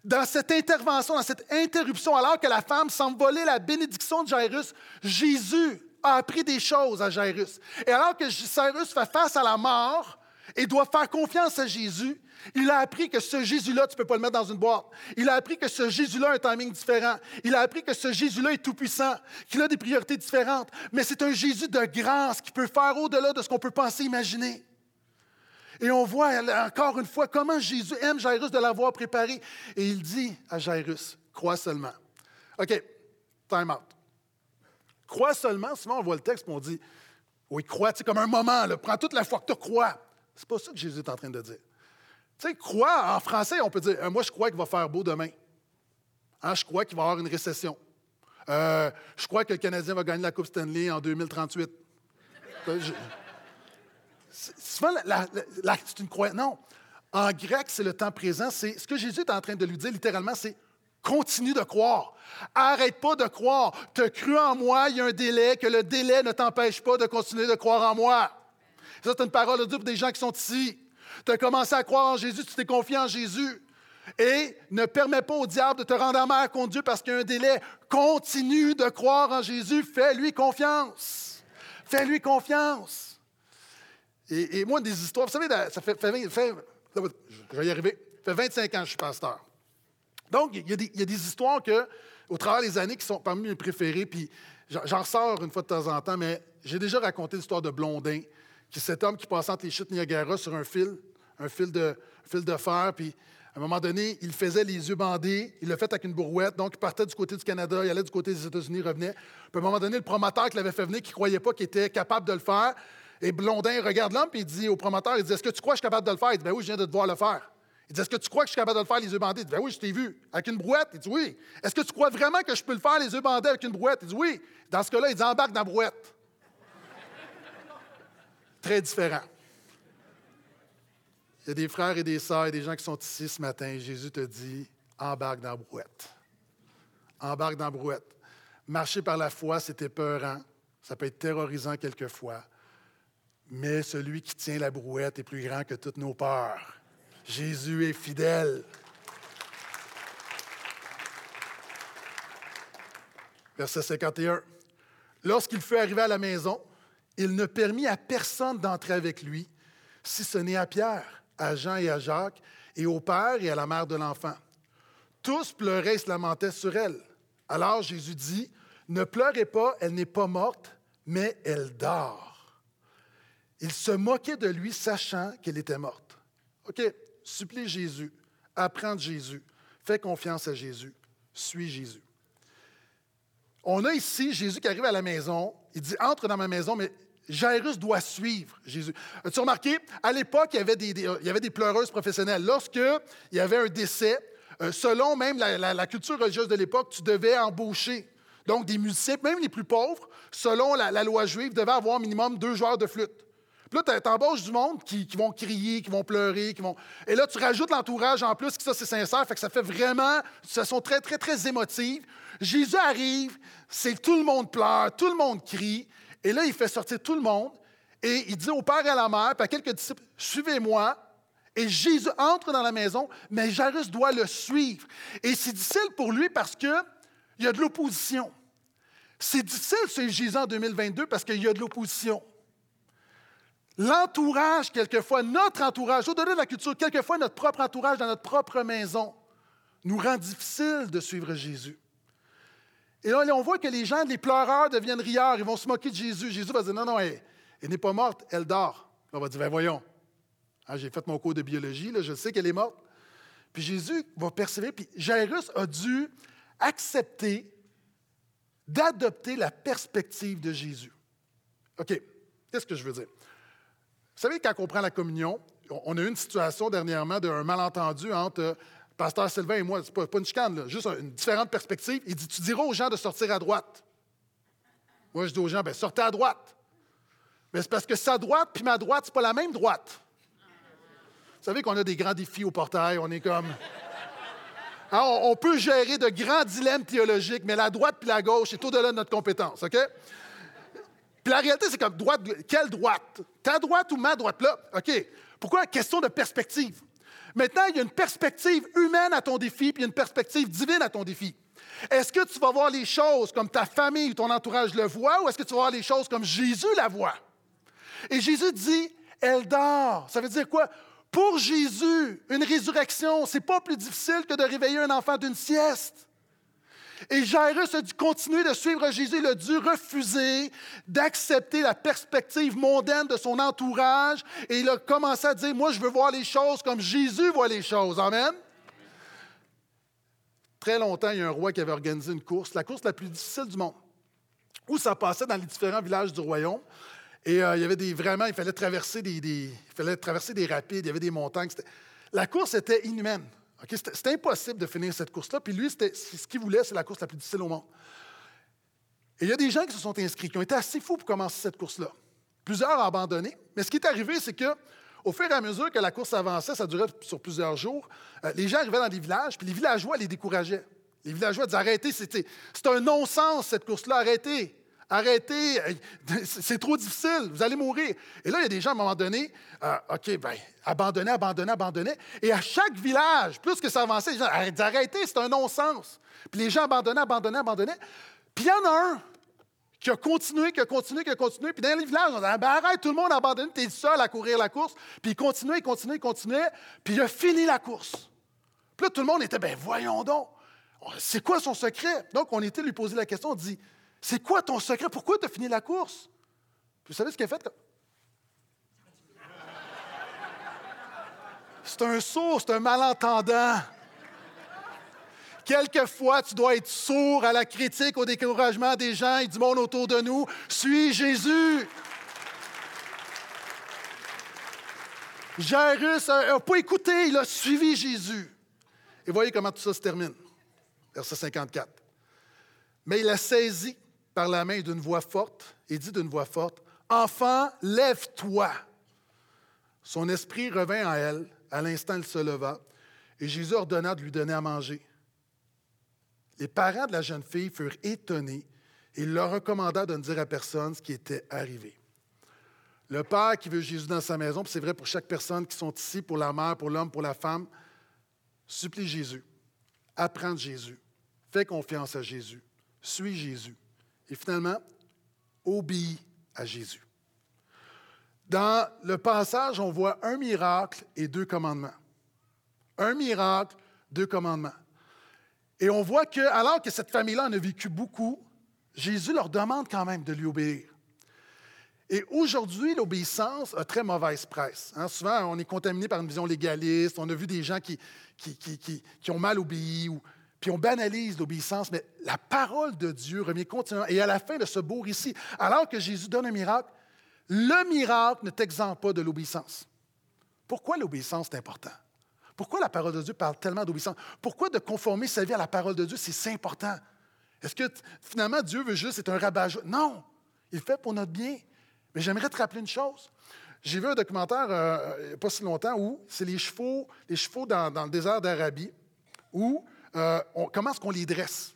dans cette intervention, dans cette interruption, alors que la femme s'envolait la bénédiction de Jairus, Jésus a appris des choses à Jairus. Et alors que Jairus fait face à la mort et doit faire confiance à Jésus, il a appris que ce Jésus-là, tu ne peux pas le mettre dans une boîte. Il a appris que ce Jésus-là a un timing différent. Il a appris que ce Jésus-là est tout-puissant, qu'il a des priorités différentes. Mais c'est un Jésus de grâce qui peut faire au-delà de ce qu'on peut penser, imaginer. Et on voit encore une fois comment Jésus aime Jairus de l'avoir préparé. Et il dit à Jairus, crois seulement. OK, time out. Crois seulement, souvent on voit le texte et on dit, oui, crois, c'est comme un moment, prends toute la foi que tu crois. C'est pas ça que Jésus est en train de dire. Tu sais, crois, en français, on peut dire, euh, moi je crois qu'il va faire beau demain. Hein, je crois qu'il va y avoir une récession. Euh, je crois que le Canadien va gagner la Coupe Stanley en 2038. Souvent, c'est une croyance. Non. En grec, c'est le temps présent. C'est ce que Jésus est en train de lui dire littéralement, c'est continue de croire. Arrête pas de croire. Tu as cru en moi, il y a un délai, que le délai ne t'empêche pas de continuer de croire en moi. Ça, c'est une parole de Dieu pour des gens qui sont ici. Tu as commencé à croire en Jésus, tu t'es confié en Jésus. Et ne permets pas au diable de te rendre amer contre Dieu parce qu'il y a un délai. Continue de croire en Jésus. Fais-lui confiance. Fais-lui confiance. Et, moi, des histoires, vous savez, ça fait, je vais y arriver, ça fait 25 ans que je suis pasteur. Donc, il y, a des, histoires que, au travers des années, qui sont parmi mes préférées, puis j'en sors une fois de temps en temps, mais j'ai déjà raconté l'histoire de Blondin, qui est cet homme qui passe entre les chutes Niagara sur un fil, un fil de, fil de fer, puis À un moment donné, il faisait les yeux bandés, il l'a fait avec une brouette, donc il partait du côté du Canada, il allait du côté des États-Unis, revenait. Puis à un moment donné, le promoteur qui l'avait fait venir, qui ne croyait pas qu'il était capable de le faire, et Blondin regarde l'homme et il dit au promoteur, il dit, est-ce que tu crois que je suis capable de le faire? Il dit, ben oui, je viens de te voir le faire. Il dit, est-ce que tu crois que je suis capable de le faire les yeux bandés? Il dit, ben oui, je t'ai vu. Avec une brouette? Il dit, oui. Est-ce que tu crois vraiment que je peux le faire les yeux bandés avec une brouette? Il dit, oui. Dans ce cas-là, il dit, embarque dans la brouette. Très différent. Il y a des frères et des sœurs des gens qui sont ici ce matin. Jésus te dit embarque dans la brouette. Embarque dans la brouette. Marcher par la foi, c'est épeurant. Ça peut être terrorisant quelquefois. Mais celui qui tient la brouette est plus grand que toutes nos peurs. Jésus est fidèle. Verset 51. Lorsqu'il fut arrivé à la maison, il ne permit à personne d'entrer avec lui, si ce n'est à Pierre à Jean et à Jacques, et au père et à la mère de l'enfant. Tous pleuraient et se lamentaient sur elle. Alors Jésus dit, Ne pleurez pas, elle n'est pas morte, mais elle dort. Il se moquait de lui, sachant qu'elle était morte. OK, supplie Jésus, apprends de Jésus, fais confiance à Jésus, suis Jésus. On a ici Jésus qui arrive à la maison, il dit, entre dans ma maison, mais Jairus doit suivre Jésus. As-tu remarqué? À l'époque, il, y avait des, pleureuses professionnelles. Lorsqu'il y avait un décès, euh, selon même la, culture religieuse de l'époque, tu devais embaucher. Donc, des musiciens, même les plus pauvres, selon la, loi juive, devaient avoir minimum deux joueurs de flûte. Puis là, tu embauches du monde qui, vont crier, qui vont pleurer, qui vont. Et là, tu rajoutes l'entourage en plus, que ça, c'est sincère, fait que ça fait vraiment. Ça sont très, très, très émotives. Jésus arrive, c'est tout le monde pleure, tout le monde crie. Et là, il fait sortir tout le monde et il dit au père et à la mère, puis à quelques disciples, suivez-moi. Et Jésus entre dans la maison, mais Jairus doit le suivre. Et c'est difficile pour lui parce qu'il y a de l'opposition. C'est difficile suivre Jésus en 2022 parce qu'il y a de l'opposition. L'entourage, quelquefois, notre entourage, au-delà de la culture, quelquefois notre propre entourage dans notre propre maison, nous rend difficile de suivre Jésus. Et là, on voit que les gens, les pleureurs deviennent rieurs, ils vont se moquer de Jésus. Jésus va dire Non, non, elle, n'est pas morte, elle dort. on va dire ben voyons. Ah, j'ai fait mon cours de biologie, là, je sais qu'elle est morte. Puis Jésus va persévérer. Puis Jairus a dû accepter d'adopter la perspective de Jésus. OK, qu'est-ce que je veux dire? Vous savez, quand on prend la communion, on a eu une situation dernièrement d'un malentendu entre Pasteur Sylvain et moi, c'est pas, pas une chicane, juste une différente perspective. Il dit Tu diras aux gens de sortir à droite. Moi, je dis aux gens ben, sortez à droite. Mais c'est parce que sa droite puis ma droite, c'est pas la même droite. Vous savez qu'on a des grands défis au portail, on est comme. Hein, on, peut gérer de grands dilemmes théologiques, mais la droite puis la gauche, est au-delà de notre compétence, OK? Puis la réalité, c'est comme droite, quelle droite? Ta droite ou ma droite? Là, OK. Pourquoi? Question de perspective. Maintenant, il y a une perspective humaine à ton défi, puis il y a une perspective divine à ton défi. Est-ce que tu vas voir les choses comme ta famille ou ton entourage le voit, ou est-ce que tu vas voir les choses comme Jésus la voit? Et Jésus dit, elle dort. Ça veut dire quoi? Pour Jésus, une résurrection, c'est pas plus difficile que de réveiller un enfant d'une sieste. Et Jairus a dû continuer de suivre Jésus. Il a dû refuser d'accepter la perspective mondaine de son entourage. Et il a commencé à dire, moi, je veux voir les choses comme Jésus voit les choses. Amen. Très longtemps, il y a un roi qui avait organisé une course, la course la plus difficile du monde, où ça passait dans les différents villages du royaume. Et euh, il y avait des vraiment, il fallait traverser des, il fallait traverser des rapides, il y avait des montagnes. La course était inhumaine. C'était impossible de finir cette course-là. Puis lui, ce qu'il voulait, c'est la course la plus difficile au monde. Et il y a des gens qui se sont inscrits, qui ont été assez fous pour commencer cette course-là. Plusieurs ont abandonné. Mais ce qui est arrivé, c'est que au fur et à mesure que la course avançait, ça durait sur plusieurs jours, euh, les gens arrivaient dans des villages, puis les villageois les décourageaient. Les villageois disaient Arrêtez, c'est un non-sens cette course-là, arrêtez. Arrêtez, euh, c'est trop difficile, vous allez mourir. Et là, il y a des gens, à un moment donné, euh, OK, bien, abandonnez, abandonnez, abandonnez. Et à chaque village, plus que ça avançait, les gens arrêtez, c'est un non-sens. Puis les gens abandonnaient, abandonnaient, abandonnaient. Puis il y en a un qui a continué, qui a continué, qui a continué. Puis dans les villages, on dit ben arrête, tout le monde a abandonné, tu es seul à courir la course. Puis il continuait, il continuait, il continuait. Puis il a fini la course. Puis là, tout le monde était, ben voyons donc, c'est quoi son secret? Donc, on était lui poser la question, on dit, c'est quoi ton secret? Pourquoi tu as fini la course? Puis vous savez ce qu'il a fait? C'est un sourd, c'est un malentendant. Quelquefois, tu dois être sourd à la critique, au découragement des gens et du monde autour de nous. Suis Jésus. Jairus n'a pas écouté, il a suivi Jésus. Et voyez comment tout ça se termine. Verset 54. Mais il a saisi par la main d'une voix forte et dit d'une voix forte, Enfant, lève-toi. Son esprit revint à elle. À l'instant, elle se leva. Et Jésus ordonna de lui donner à manger. Les parents de la jeune fille furent étonnés et il leur recommanda de ne dire à personne ce qui était arrivé. Le Père qui veut Jésus dans sa maison, c'est vrai pour chaque personne qui sont ici, pour la mère, pour l'homme, pour la femme, supplie Jésus, apprends Jésus, fais confiance à Jésus, suis Jésus. Et finalement, obéis à Jésus. Dans le passage, on voit un miracle et deux commandements. Un miracle, deux commandements. Et on voit que, alors que cette famille-là en a vécu beaucoup, Jésus leur demande quand même de lui obéir. Et aujourd'hui, l'obéissance a très mauvaise presse. Hein. Souvent, on est contaminé par une vision légaliste. On a vu des gens qui, qui, qui, ont mal obéi, ou, puis on banalise l'obéissance, mais la parole de Dieu revient continuellement. Et à la fin de ce beau récit, alors que Jésus donne un miracle, le miracle ne t'exempte pas de l'obéissance. Pourquoi l'obéissance est important? Pourquoi la parole de Dieu parle tellement d'obéissance? Pourquoi de conformer sa vie à la parole de Dieu, c'est si important? Est-ce que finalement Dieu veut juste être un rabat Non, il fait pour notre bien. Mais j'aimerais te rappeler une chose. J'ai vu un documentaire euh, il n'y a pas si longtemps où c'est les chevaux, les chevaux dans, le désert d'Arabie, où euh, comment est-ce qu'on les dresse?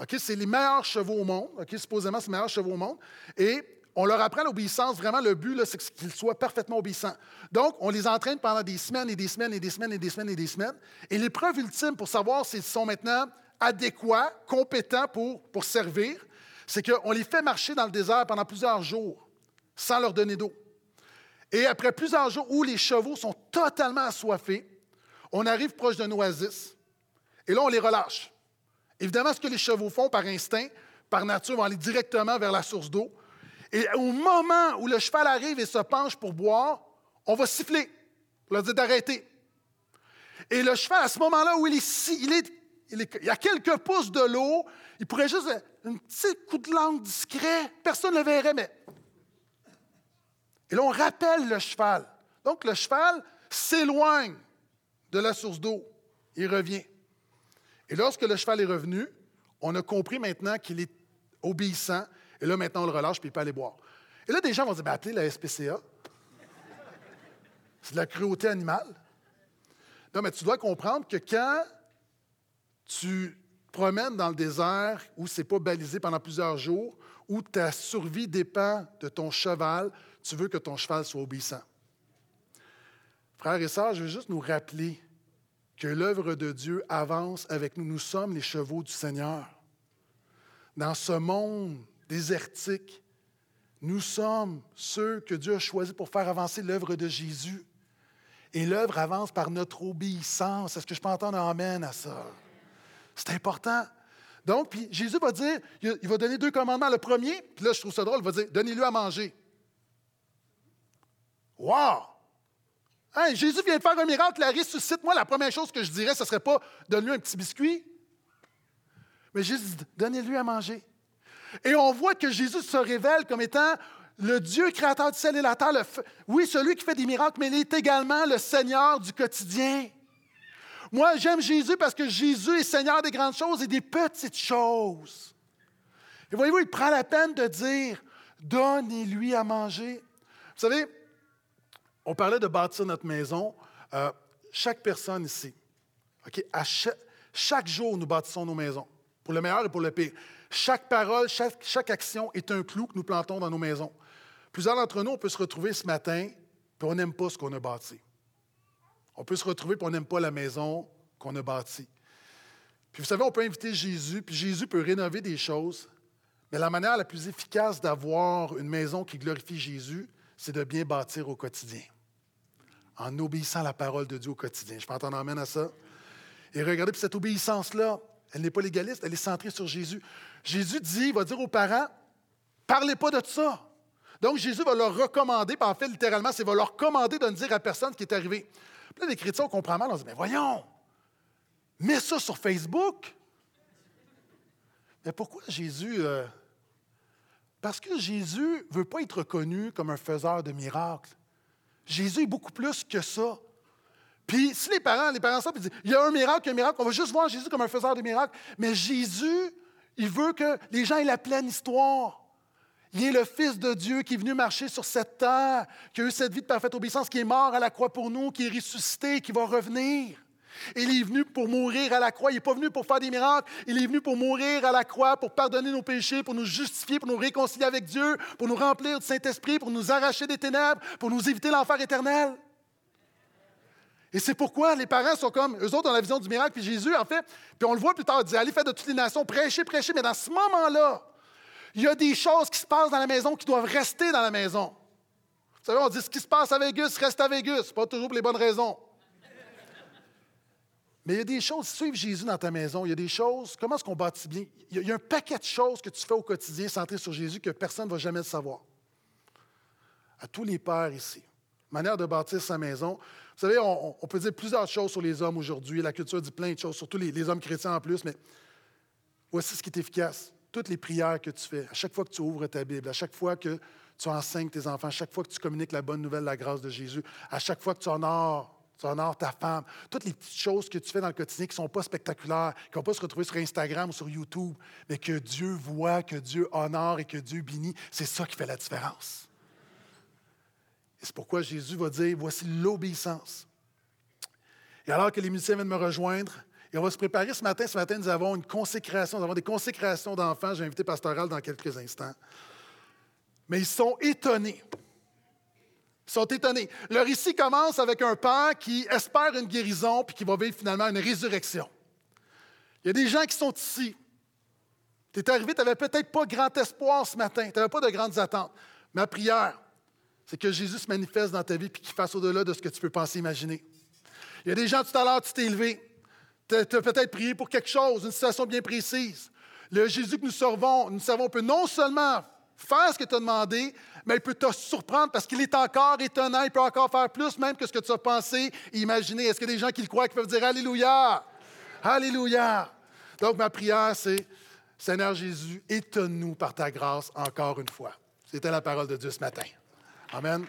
Ok, C'est les meilleurs chevaux au monde, supposément c'est les meilleurs chevaux au monde, et on leur apprend l'obéissance. Vraiment, le but, c'est qu'ils soient parfaitement obéissants. Donc, on les entraîne pendant des semaines et des semaines et des semaines et des semaines et des semaines. Et l'épreuve ultime pour savoir s'ils sont maintenant adéquats, compétents pour, pour servir, c'est qu'on les fait marcher dans le désert pendant plusieurs jours sans leur donner d'eau. Et après plusieurs jours où les chevaux sont totalement assoiffés, on arrive proche d'un oasis et là, on les relâche. Évidemment, ce que les chevaux font par instinct, par nature, vont aller directement vers la source d'eau. Et au moment où le cheval arrive et se penche pour boire, on va siffler pour leur dire d'arrêter. Et le cheval, à ce moment-là où il est, est, il est, il a quelques pouces de l'eau, il pourrait juste un petit coup de langue discret, personne ne le verrait, mais. Et là, on rappelle le cheval. Donc, le cheval s'éloigne de la source d'eau. Il revient. Et lorsque le cheval est revenu, on a compris maintenant qu'il est obéissant et là, maintenant, on le relâche, puis il peut aller boire. Et là, des gens vont dire, ben, appelez la SPCA. C'est de la cruauté animale. Non, mais tu dois comprendre que quand tu promènes dans le désert où ce n'est pas balisé pendant plusieurs jours, où ta survie dépend de ton cheval, tu veux que ton cheval soit obéissant. Frères et sœurs, je veux juste nous rappeler que l'œuvre de Dieu avance avec nous. Nous sommes les chevaux du Seigneur. Dans ce monde désertique. Nous sommes ceux que Dieu a choisis pour faire avancer l'œuvre de Jésus. Et l'œuvre avance par notre obéissance. Est-ce que je peux entendre un Amen à ça? C'est important. Donc, puis Jésus va dire, il va donner deux commandements. Le premier, puis là, je trouve ça drôle, il va dire, donnez-lui à manger. Wow! Hein, Jésus vient de faire un miracle, la ressuscite. Moi, la première chose que je dirais, ce ne serait pas donne-lui un petit biscuit. Mais dit, donnez-lui à manger. Et on voit que Jésus se révèle comme étant le Dieu créateur du ciel et la terre. oui, celui qui fait des miracles, mais il est également le Seigneur du quotidien. Moi, j'aime Jésus parce que Jésus est Seigneur des grandes choses et des petites choses. Et voyez-vous, il prend la peine de dire, donnez-lui à manger. Vous savez, on parlait de bâtir notre maison. Euh, chaque personne ici, chaque, chaque jour, nous bâtissons nos maisons, pour le meilleur et pour le pire. Chaque parole, chaque, action est un clou que nous plantons dans nos maisons. Plusieurs d'entre nous, on peut se retrouver ce matin, puis on n'aime pas ce qu'on a bâti. On peut se retrouver, puis on n'aime pas la maison qu'on a bâtie. Puis vous savez, on peut inviter Jésus, puis Jésus peut rénover des choses, mais la manière la plus efficace d'avoir une maison qui glorifie Jésus, c'est de bien bâtir au quotidien, en obéissant à la parole de Dieu au quotidien. Je peux entendre amène à ça. Et regardez, puis cette obéissance-là, elle n'est pas légaliste, elle est centrée sur Jésus. Jésus dit, il va dire aux parents, parlez pas de ça. Donc Jésus va leur recommander, en fait littéralement, c'est va leur commander de ne dire à personne ce qui est arrivé. Puis là, les chrétiens, on comprend mal, on se dit, mais voyons, mets ça sur Facebook. Mais pourquoi Jésus... euh, parce que Jésus ne veut pas être reconnu comme un faiseur de miracles. Jésus est beaucoup plus que ça. Puis si les parents, les parents savent, ils disent, il y a un miracle, un miracle, on va juste voir Jésus comme un faiseur de miracles. Mais Jésus, il veut que les gens aient la pleine histoire. Il est le Fils de Dieu qui est venu marcher sur cette terre, qui a eu cette vie de parfaite obéissance, qui est mort à la croix pour nous, qui est ressuscité, qui va revenir. Il est venu pour mourir à la croix. Il n'est pas venu pour faire des miracles. Il est venu pour mourir à la croix, pour pardonner nos péchés, pour nous justifier, pour nous réconcilier avec Dieu, pour nous remplir du Saint-Esprit, pour nous arracher des ténèbres, pour nous éviter l'enfer éternel. Et c'est pourquoi les parents sont comme, eux autres ont la vision du miracle, puis Jésus, en fait, puis on le voit plus tard, il dit, allez faire de toutes les nations, prêchez, prêchez, mais dans ce moment-là, il y a des choses qui se passent dans la maison qui doivent rester dans la maison. Vous savez, on dit, ce qui se passe à Vegas reste à Vegas, pas toujours pour les bonnes raisons. Mais il y a des choses, suivre Jésus dans ta maison, il y a des choses, comment est-ce qu'on bâtit bien? Il y, a, un paquet de choses que tu fais au quotidien centré sur Jésus que personne ne va jamais le savoir. À tous les pères ici, manière de bâtir sa maison. Vous savez, on, on peut dire plusieurs choses sur les hommes aujourd'hui. La culture dit plein de choses, surtout les, les hommes chrétiens en plus, mais voici ce qui est efficace. Toutes les prières que tu fais, à chaque fois que tu ouvres ta Bible, à chaque fois que tu enseignes tes enfants, à chaque fois que tu communiques la bonne nouvelle, la grâce de Jésus, à chaque fois que tu honores tu honores ta femme, toutes les petites choses que tu fais dans le quotidien qui ne sont pas spectaculaires, qui ne vont pas se retrouver sur Instagram ou sur YouTube, mais que Dieu voit, que Dieu honore et que Dieu bénit, c'est ça qui fait la différence. C'est pourquoi Jésus va dire, voici l'obéissance. Et alors que les musiciens viennent me rejoindre, et on va se préparer ce matin. Ce matin, nous avons une consécration, nous avons des consécrations d'enfants. J'ai invité Pastoral dans quelques instants. Mais ils sont étonnés. Sont étonnés. Leur récit commence avec un père qui espère une guérison puis qui va vivre finalement une résurrection. Il y a des gens qui sont ici. Tu es arrivé, tu n'avais peut-être pas grand espoir ce matin, tu n'avais pas de grandes attentes. Ma prière, c'est que Jésus se manifeste dans ta vie et qu'il fasse au-delà de ce que tu peux penser, imaginer. Il y a des gens tout à l'heure, tu t'es élevé, tu as peut-être prié pour quelque chose, une situation bien précise. Le Jésus que nous servons, nous savons peut non seulement faire ce que tu as demandé, mais il peut te surprendre parce qu'il est encore étonnant, il peut encore faire plus même que ce que tu as pensé et imaginé. Est-ce qu'il y des gens qui le croient qui peuvent dire Alléluia? Alléluia! Donc, ma prière, c'est Seigneur Jésus, étonne-nous par ta grâce encore une fois. C'était la parole de Dieu ce matin. Amen.